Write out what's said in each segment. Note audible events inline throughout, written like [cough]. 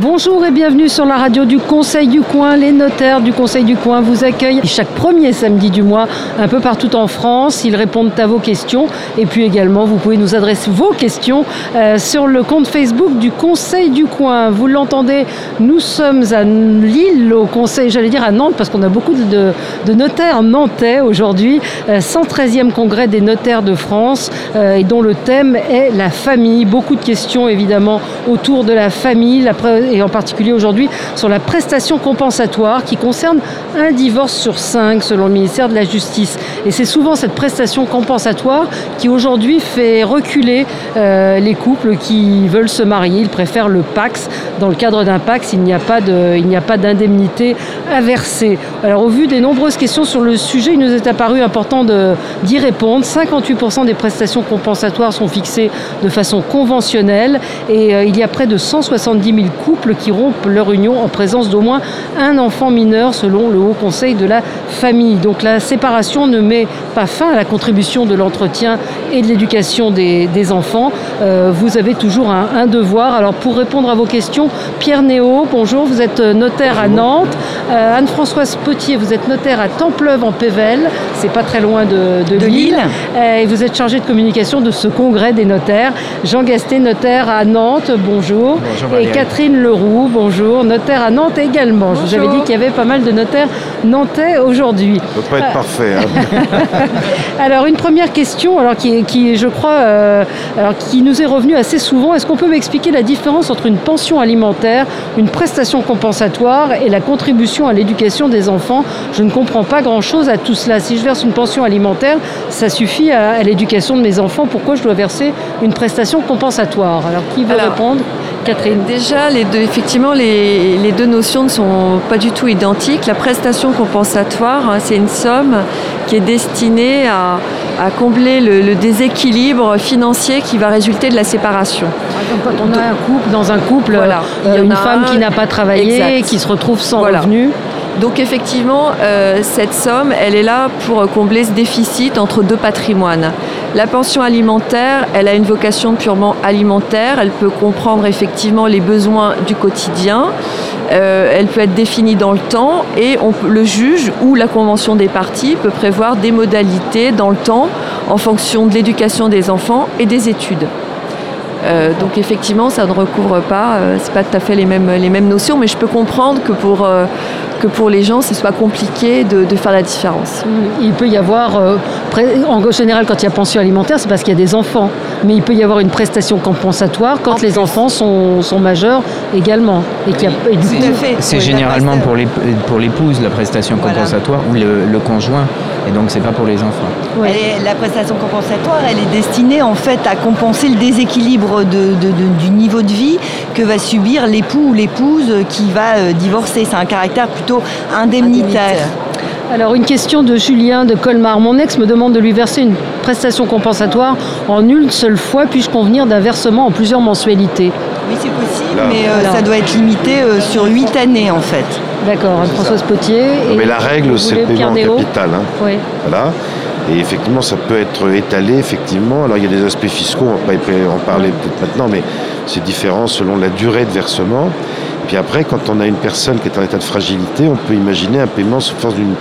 Bonjour et bienvenue sur la radio du Conseil du Coin. Les notaires du Conseil du Coin vous accueillent chaque premier samedi du mois un peu partout en France. Ils répondent à vos questions et puis également vous pouvez nous adresser vos questions euh, sur le compte Facebook du Conseil du Coin. Vous l'entendez, nous sommes à Lille au Conseil, j'allais dire à Nantes parce qu'on a beaucoup de, notaires nantais aujourd'hui. 113e euh, congrès des notaires de France euh, et dont le thème est la famille. Beaucoup de questions évidemment autour de la famille, et en particulier aujourd'hui sur la prestation compensatoire qui concerne un divorce sur cinq selon le ministère de la Justice. Et c'est souvent cette prestation compensatoire qui aujourd'hui fait reculer euh, les couples qui veulent se marier. Ils préfèrent le Pax. Dans le cadre d'un Pax, il n'y a pas d'indemnité à verser. Alors au vu des nombreuses questions sur le sujet, il nous est apparu important d'y répondre. 58% des prestations compensatoires sont fixées de façon conventionnelle et euh, il y a près de 170 000 couples qui rompent leur union en présence d'au moins un enfant mineur selon le Haut Conseil de la famille. Donc la séparation ne met pas fin à la contribution de l'entretien et de l'éducation des, enfants. Euh, vous avez toujours un, devoir. Alors pour répondre à vos questions, Pierre Néo, bonjour, vous êtes notaire à Nantes. Euh, Anne-Françoise Potier, vous êtes notaire à Templeuve en Pével, c'est pas très loin de, de, Lille. Euh, et vous êtes chargé de communication de ce congrès des notaires. Jean Gasté, notaire à Nantes, bonjour. bonjour et Catherine Leroux, bonjour, notaire à Nantes également. Je vous avais dit qu'il y avait pas mal de notaires nantais aujourd'hui. Ça ne peut pas être parfait. Hein. [laughs] alors une première question, alors qui, qui je crois, euh, alors qui nous est revenue assez souvent. Est-ce qu'on peut m'expliquer la différence entre une pension alimentaire, une prestation compensatoire et la contribution à l'éducation des enfants? Je ne comprends pas grand-chose à tout cela. Si je verse une pension alimentaire, ça suffit à, l'éducation de mes enfants. Pourquoi je dois verser une prestation compensatoire? Alors qui veut répondre? Catherine Déjà, les deux, effectivement, les, deux notions ne sont pas du tout identiques. La prestation compensatoire, hein, c'est une somme qui est destinée à, combler le, déséquilibre financier qui va résulter de la séparation. quand on a un couple, dans un couple, voilà. Euh, une femme qui n'a pas travaillé, qui se retrouve sans revenu. Donc effectivement, euh, cette somme, elle est là pour combler ce déficit entre deux patrimoines. La pension alimentaire, elle a une vocation purement alimentaire, elle peut comprendre effectivement les besoins du quotidien, euh, elle peut être définie dans le temps et le juge ou la convention des parties peut prévoir des modalités dans le temps en fonction de l'éducation des enfants et des études. Euh, donc effectivement, ça ne recouvre pas, euh, c'est pas tout à fait les mêmes, notions, mais je peux comprendre que pour, euh, que pour les gens, ce soit compliqué de, faire la différence. Il peut y avoir, en général, quand il y a pension alimentaire, c'est parce qu'il y a des enfants, mais il peut y avoir une prestation compensatoire quand les enfants sont, sont, majeurs également. Et c'est généralement pour l'épouse la prestation compensatoire ou le, conjoint, et donc c'est pas pour les enfants. la prestation compensatoire, elle est destinée en fait à compenser le déséquilibre du niveau de vie que va subir l'époux ou l'épouse qui va euh, divorcer. C'est un caractère plutôt indemnitaire. Alors une question de Julien de Colmar. Mon ex me demande de lui verser une prestation compensatoire en une seule fois, puis-je convenir d'un versement en plusieurs mensualités? Oui, c'est possible, mais euh, ça doit être limité euh, sur huit années en fait. D'accord, Françoise Potier. mais la règle, c'est le paiement en capital. Hein. Oui. Voilà. Et effectivement, ça peut être étalé, effectivement. Alors, il y a des aspects fiscaux, on va pas en parler peut-être maintenant, mais c'est différent selon la durée de versement. Puis après, quand on a une personne qui est en état de fragilité, on peut imaginer un paiement sous force d'une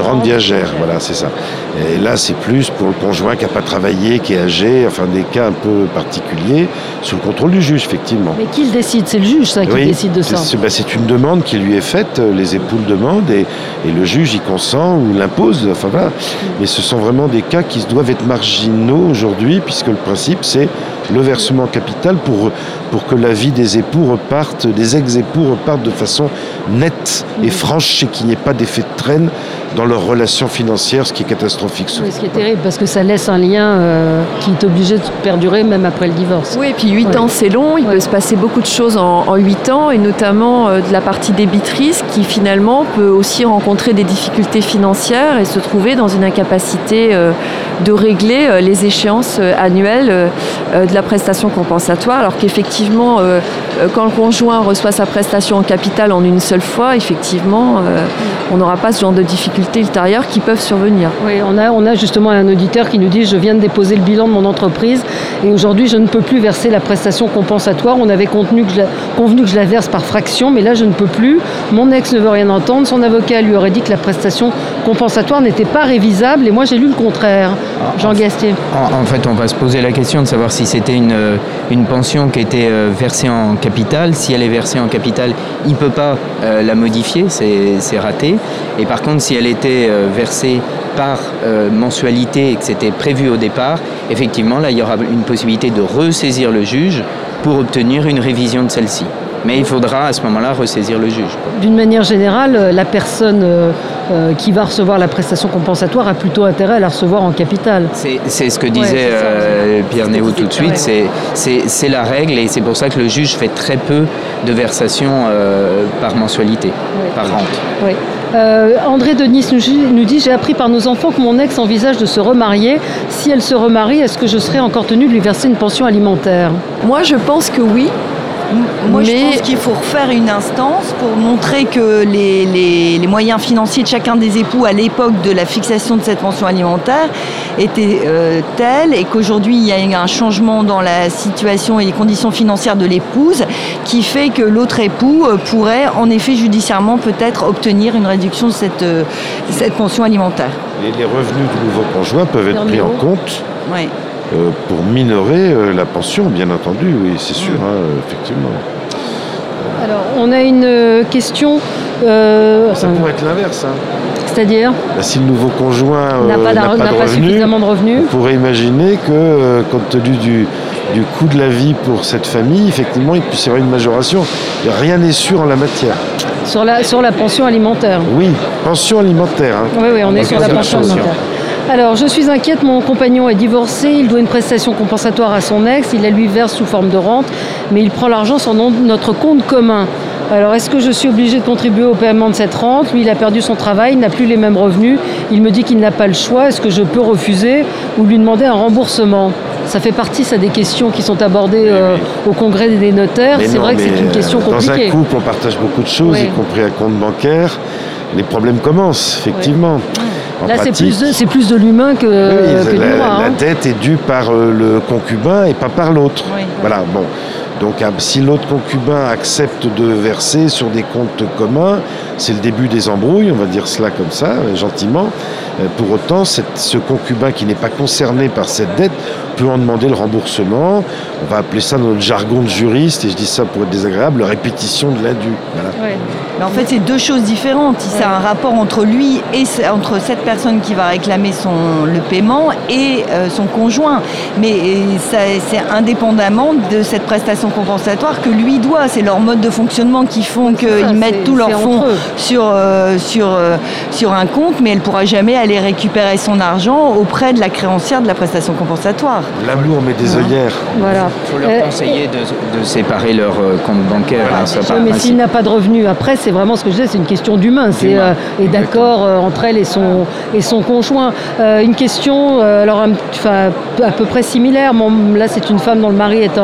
rente viagère. Voilà, c'est ça. Et là, c'est plus pour le conjoint qui n'a pas travaillé, qui est âgé, enfin des cas un peu particuliers, sous le contrôle du juge, effectivement. Mais qui le décide? C'est le juge, ça, qui décide de ça bah, C'est une demande qui lui est faite, euh, les époux le demandent, et, le juge y consent ou l'impose. Enfin voilà. Mais ce sont vraiment des cas qui doivent être marginaux aujourd'hui, puisque le principe, c'est le versement capital pour, pour que la vie des époux reparte, des ex-époux repartent de façon nette et franche et qu'il n'y ait pas d'effet de traîne dans leurs relations financières, ce qui est catastrophique. Oui, ce qui est terrible, parce que ça laisse un lien euh, qui est obligé de perdurer même après le divorce. Oui, et puis 8 ans, c'est long, il peut se passer beaucoup de choses en, en 8 ans, et notamment euh, de la partie débitrice, qui finalement peut aussi rencontrer des difficultés financières et se trouver dans une incapacité euh, de régler les échéances annuelles de la prestation compensatoire, alors qu'effectivement, quand le conjoint reçoit sa prestation en capital en une seule fois, effectivement, on n'aura pas ce genre de difficultés difficultés ultérieures qui peuvent survenir. Oui, on a, on a justement un auditeur qui nous dit je viens de déposer le bilan de mon entreprise et aujourd'hui je ne peux plus verser la prestation compensatoire. On avait convenu que, je la, verse par fraction, mais là je ne peux plus. Mon ex ne veut rien entendre. Son avocat lui aurait dit que la prestation compensatoire n'était pas révisable et moi j'ai lu le contraire. Jean Gastier. En, fait, on va se poser la question de savoir si c'était une, une pension qui était euh, versée en capital. Si elle est versée en capital, il ne peut pas euh, la modifier, c'est raté. Et par contre, si elle était euh, versée par mensualité et que c'était prévu au départ, effectivement, là, il y aura une possibilité de ressaisir le juge pour obtenir une révision de celle-ci. Mais il faudra à ce moment-là ressaisir le juge. D'une manière générale, la personne euh, qui va recevoir la prestation compensatoire a plutôt intérêt à la recevoir en capital. C'est ce que disait euh, Pierre Néo tout de suite, c'est la règle et c'est pour ça que le juge fait très peu de versations euh, par mensualité, par rente. André Denis nous dit J'ai appris par nos enfants que mon ex envisage de se remarier. Si elle se remarie, est-ce que je serai encore tenue de lui verser une pension alimentaire? Moi, je pense que oui. Moi, je pense qu'il faut refaire une instance pour montrer que les, moyens financiers de chacun des époux à l'époque de la fixation de cette pension alimentaire étaient euh, tels et qu'aujourd'hui, il y a un changement dans la situation et les conditions financières de l'épouse qui fait que l'autre époux euh, pourrait, en effet, judiciairement, peut-être obtenir une réduction de cette, euh, cette pension alimentaire. Et les revenus du nouveau conjoint peuvent être pris en compte oui. Euh, pour minorer euh, la pension, bien entendu, oui, c'est sûr, mm. hein, effectivement. Alors, on a une question. Euh, ça pourrait être l'inverse. Hein. C'est-à-dire bah, Si le nouveau conjoint n'a pas, suffisamment de revenus, on pourrait imaginer que, compte tenu du, du coût de la vie pour cette famille, effectivement, il puisse y avoir une majoration. Rien n'est sûr en la matière. Sur la, sur la pension alimentaire Oui, pension alimentaire. Hein. Oui, oui, on est sur la pension alimentaire. Alors, je suis inquiète, mon compagnon est divorcé, il doit une prestation compensatoire à son ex, il la lui verse sous forme de rente, mais il prend l'argent sur notre compte commun. Alors, est-ce que je suis obligée de contribuer au paiement de cette rente? Lui, il a perdu son travail, il n'a plus les mêmes revenus, il me dit qu'il n'a pas le choix. Est-ce que je peux refuser ou lui demander un remboursement? Ça fait partie, ça, des questions qui sont abordées euh, au congrès des notaires. C'est vrai que c'est une question compliquée. Dans un couple, on partage beaucoup de choses, y compris un compte bancaire. Les problèmes commencent, effectivement. Là, c'est plus, de, plus de l'humain que, que la, la, hein. dette est due par euh, le concubin et pas par l'autre. Voilà, bon. Donc si l'autre concubin accepte de verser sur des comptes communs, c'est le début des embrouilles, on va dire cela comme ça, gentiment. Euh, pour autant, ce concubin qui n'est pas concerné par cette dette peut en demander le remboursement. On va appeler ça dans notre jargon de juriste, et je dis ça pour être désagréable, répétition de l'indu. Mais en fait, c'est deux choses différentes. C'est un rapport entre lui et entre cette personne qui va réclamer son, le paiement et euh, son conjoint. Mais c'est indépendamment de cette prestation compensatoire que lui doit. C'est leur mode de fonctionnement qui font qu'ils mettent tous leurs fonds sur, euh, sur, sur un compte, mais elle ne pourra jamais aller récupérer son argent auprès de la créancière de la prestation compensatoire. L'amour met des œillères. Voilà. Il faut leur euh, conseiller de, séparer leur euh, compte bancaire. Hein, mais s'il n'a pas de revenus, après, c'est vraiment ce que je disais, c'est une question d'humain. C'est euh, et d'accord entre elle et son, et son conjoint. une question, alors à peu près similaire. là, c'est une femme dont le mari est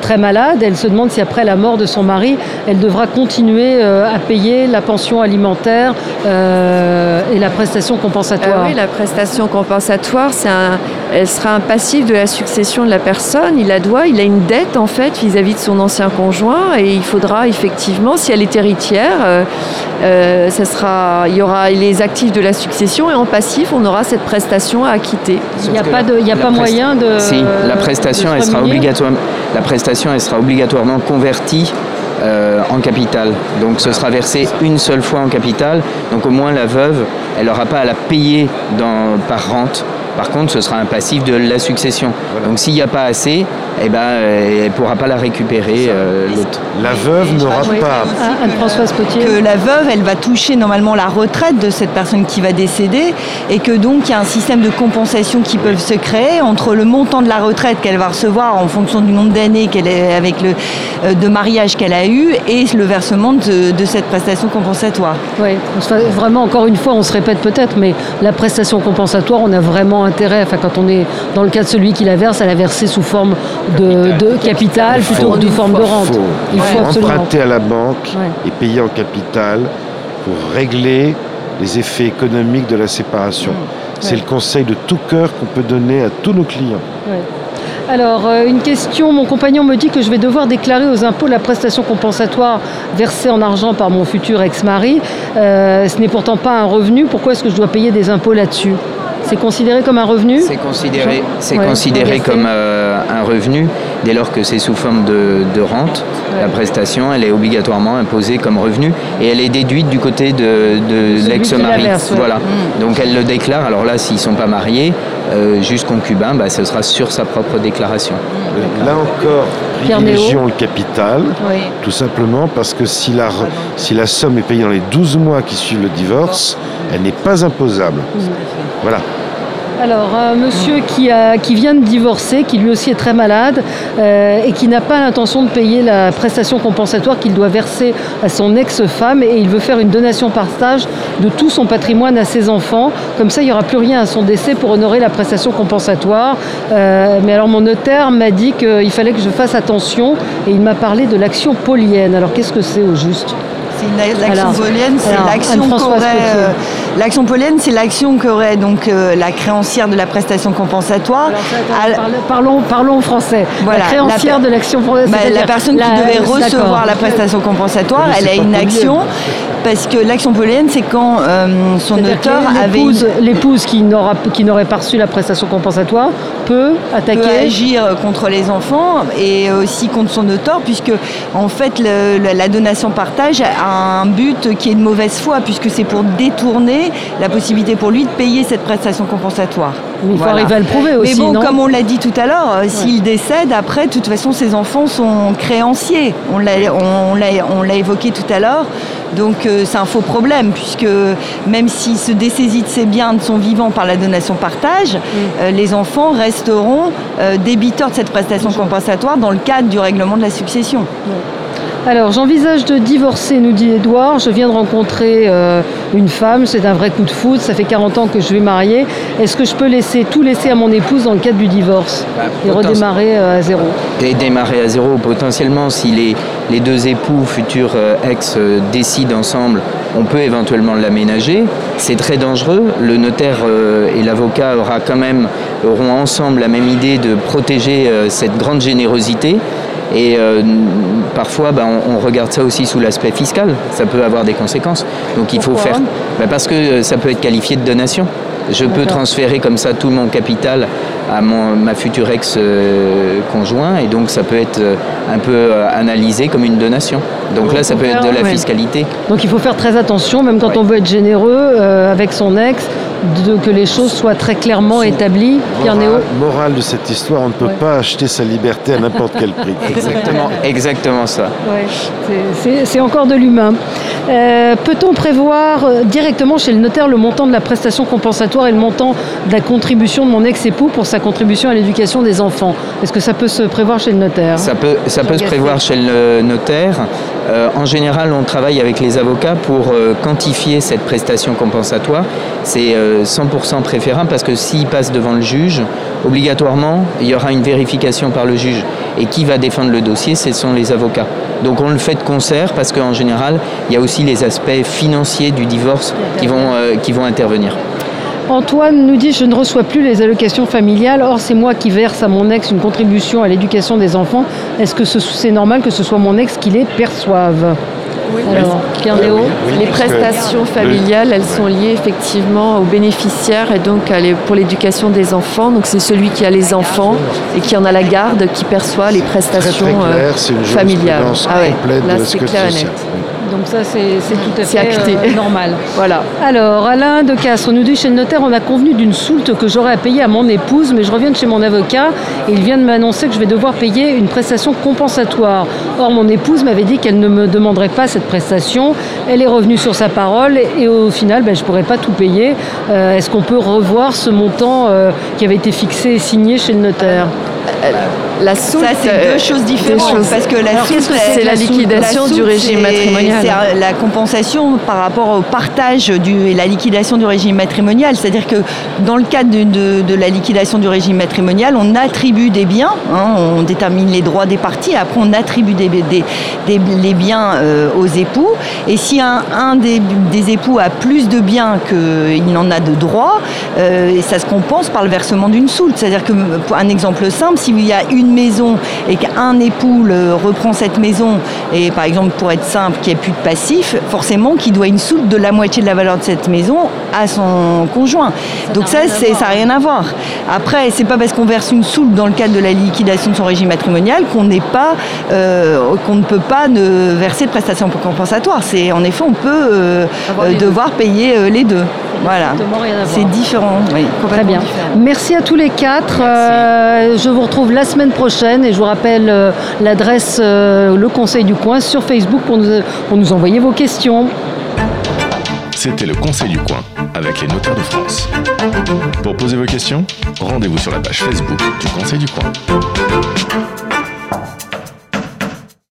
très malade. Elle se demande si après la mort de son mari, elle devra continuer à payer la pension alimentaire et la prestation compensatoire euh, oui, la prestation compensatoire, un, elle sera un passif de la succession de la personne. Il la doit, il a une dette en fait vis-à-vis de son ancien conjoint et il faudra effectivement, si elle est héritière, euh, euh, ça sera, il y aura les actifs de la succession et en passif, on aura cette prestation à acquitter. Il n'y a pas, de, il a pas moyen de. Si, la prestation, elle sera obligatoire, la prestation, elle sera obligatoirement convertie euh, en capital. Donc ce sera versé une seule fois en capital. Donc au moins la veuve, elle n'aura pas à la payer par rente. Par contre, ce sera un passif de la succession. Donc s'il n'y a pas assez, eh ben, euh, elle ne pourra pas la récupérer euh, l'autre. La veuve n'aura pas. Ah, Anne-Françoise Potier. Que la veuve, elle va toucher normalement la retraite de cette personne qui va décéder et que donc il y a un système de compensation qui peut se créer entre le montant de la retraite qu'elle va recevoir en fonction du nombre d'années qu'elle est avec le euh, de mariage qu'elle a eu et le versement de, de cette prestation compensatoire. Oui, vraiment encore une fois, on se répète peut-être, mais la prestation compensatoire, on a vraiment intérêt, enfin quand on est dans le cas de celui qui la verse, à la verser sous forme de, capital. plutôt que de forme de rente. Il faut, emprunter à la banque et payer en capital pour régler les effets économiques de la séparation. C'est le conseil de tout cœur qu'on peut donner à tous nos clients. Alors, euh, une question, mon compagnon me dit que je vais devoir déclarer aux impôts la prestation compensatoire versée en argent par mon futur ex-mari. Euh, ce n'est pourtant pas un revenu, pourquoi est-ce que je dois payer des impôts là-dessus? C'est considéré comme un revenu C'est considéré, c'est considéré comme euh, un revenu dès lors que c'est sous forme de, rente. La prestation, elle est obligatoirement imposée comme revenu et elle est déduite du côté de, l'ex-mari. Voilà. Mm. Donc elle le déclare. Alors là, s'ils ne sont pas mariés, euh, juste concubin, bah, ce sera sur sa propre déclaration. Là encore, privilégions le capital, tout simplement parce que si la, si la somme est payée dans les 12 mois qui suivent le divorce, elle n'est pas imposable. Voilà. Alors, un monsieur qui, vient de divorcer, qui lui aussi est très malade euh, et qui n'a pas l'intention de payer la prestation compensatoire qu'il doit verser à son ex-femme et il veut faire une donation partage de tout son patrimoine à ses enfants. Comme ça, il n'y aura plus rien à son décès pour honorer la prestation compensatoire. Euh, mais alors, mon notaire m'a dit qu'il fallait que je fasse attention et il m'a parlé de l'action polienne. Alors, qu'est-ce que c'est au juste? L'action polienne, c'est l'action qu'aurait. l'action polienne, c'est l'action qu'aurait donc euh, la créancière de la prestation compensatoire. parlons, parlons français. la créancière de l'action bah, la personne qui devait recevoir la prestation compensatoire, elle a une action parce que l'action polienne, c'est quand euh, son auteur avait l'épouse qui n'aura qui n'aurait pas reçu la prestation compensatoire peut attaquer, peut agir contre les enfants et aussi contre son auteur, puisque en fait la donation partage a un but qui est de mauvaise foi, puisque c'est pour détourner la possibilité pour lui de payer cette prestation compensatoire. il faut arriver à le prouver aussi. Mais bon, comme on l'a dit tout à l'heure, euh, s'il décède, après, de toute façon, ses enfants sont créanciers. On l'a évoqué tout à l'heure. Donc euh, c'est un faux problème, puisque même s'il se dessaisit de ses biens de son vivant par la donation partage, euh, les enfants resteront débiteurs de cette prestation compensatoire dans le cadre du règlement de la succession. Alors, j'envisage de divorcer, nous dit Edouard. Je viens de rencontrer euh, une femme, c'est un vrai coup de foudre. Ça fait 40 ans que je vais marier. Est-ce que je peux laisser tout laisser à mon épouse dans le cadre du divorce bah, et redémarrer euh, à zéro? Et démarrer à zéro, potentiellement, si les, les deux époux, futurs euh, ex, décident ensemble, on peut éventuellement l'aménager. C'est très dangereux. Le notaire et l'avocat aura quand même, auront ensemble la même idée de protéger cette grande générosité. Et euh, parfois, ben, on, regarde ça aussi sous l'aspect fiscal. Ça peut avoir des conséquences. Donc il faut faire. Ben, parce que euh, ça peut être qualifié de donation. Je peux transférer comme ça tout mon capital à mon, ma future ex-conjoint et donc ça peut être un peu analysé comme une donation. Donc là, ça peut être de la fiscalité. Donc il faut faire très attention, même quand on veut être généreux euh, avec son ex, de, que les choses soient très clairement établies. Pierre Néo Morale de cette histoire, on ne peut pas acheter sa liberté à n'importe quel prix. [laughs] exactement, exactement ça. c'est encore de l'humain. Euh, peut-on prévoir euh, directement chez le notaire le montant de la prestation compensatoire et le montant de la contribution de mon ex-époux pour sa contribution à l'éducation des enfants? Est-ce que ça peut se prévoir chez le notaire? Ça peut, ça peut se prévoir chez le notaire. Euh, en général, on travaille avec les avocats pour quantifier cette prestation compensatoire. C'est 100% préférable parce que s'il passe devant le juge, obligatoirement, il y aura une vérification par le juge. Et qui va défendre le dossier, ce sont les avocats. Donc on le fait de concert parce qu'en général, il y a aussi les aspects financiers du divorce qui vont, euh, qui vont intervenir. Antoine nous dit je ne reçois plus les allocations familiales, or c'est moi qui verse à mon ex une contribution à l'éducation des enfants. Est-ce que c'est normal que ce soit mon ex qui les perçoive? Alors, les prestations familiales, elles sont liées effectivement aux bénéficiaires et donc pour l'éducation des enfants. Donc c'est celui qui a les enfants et qui en a la garde qui perçoit les prestations euh, familiales. Ah ouais, là c'est clair et net. Donc ça, c'est tout à fait acté. Euh, normal. [laughs] voilà. Alors, Alain de Castres nous dit chez le notaire, on a convenu d'une soulte que j'aurais à payer à mon épouse, mais je reviens de chez mon avocat et il vient de m'annoncer que je vais devoir payer une prestation compensatoire. Or, mon épouse m'avait dit qu'elle ne me demanderait pas cette prestation. Elle est revenue sur sa parole et, au final, ben, je ne pourrais pas tout payer. Euh, est-ce qu'on peut revoir ce montant euh, qui avait été fixé et signé chez le notaire? La soulte, ça c'est deux choses différentes parce que la soulte c'est la, liquidation du régime matrimonial. C'est la compensation par rapport au partage du, et la liquidation du régime matrimonial. C'est-à-dire que dans le cadre de, de, la liquidation du régime matrimonial, on attribue des biens, hein, on détermine les droits des parties, après on attribue des, des, les biens euh, aux époux. Et si un, un des, époux a plus de biens qu'il n'en a de droits, euh, ça se compense par le versement d'une soulte. C'est-à-dire que, un exemple simple, s'il y a une maison et qu'un époux reprend cette maison, et par exemple pour être simple, qu'il n'y ait plus de passif, forcément qu'il doit une soulte de la moitié de la valeur de cette maison à son conjoint. Donc ça, ça n'a rien à voir. Après, c'est pas parce qu'on verse une soulte dans le cadre de la liquidation de son régime matrimonial qu'on n'est pas, euh, qu'on ne peut pas ne verser de prestations compensatoires. C'est en effet, on peut euh, devoir payer les deux. Voilà. C'est différent. Très bien. Merci à tous les quatre. Euh, je vous retrouve la semaine prochaine et je vous rappelle euh, l'adresse euh, Le Conseil du Coin sur Facebook pour nous, pour nous envoyer vos questions. C'était le Conseil du Coin avec les notaires de France. Pour poser vos questions, rendez-vous sur la page Facebook du Conseil du Coin.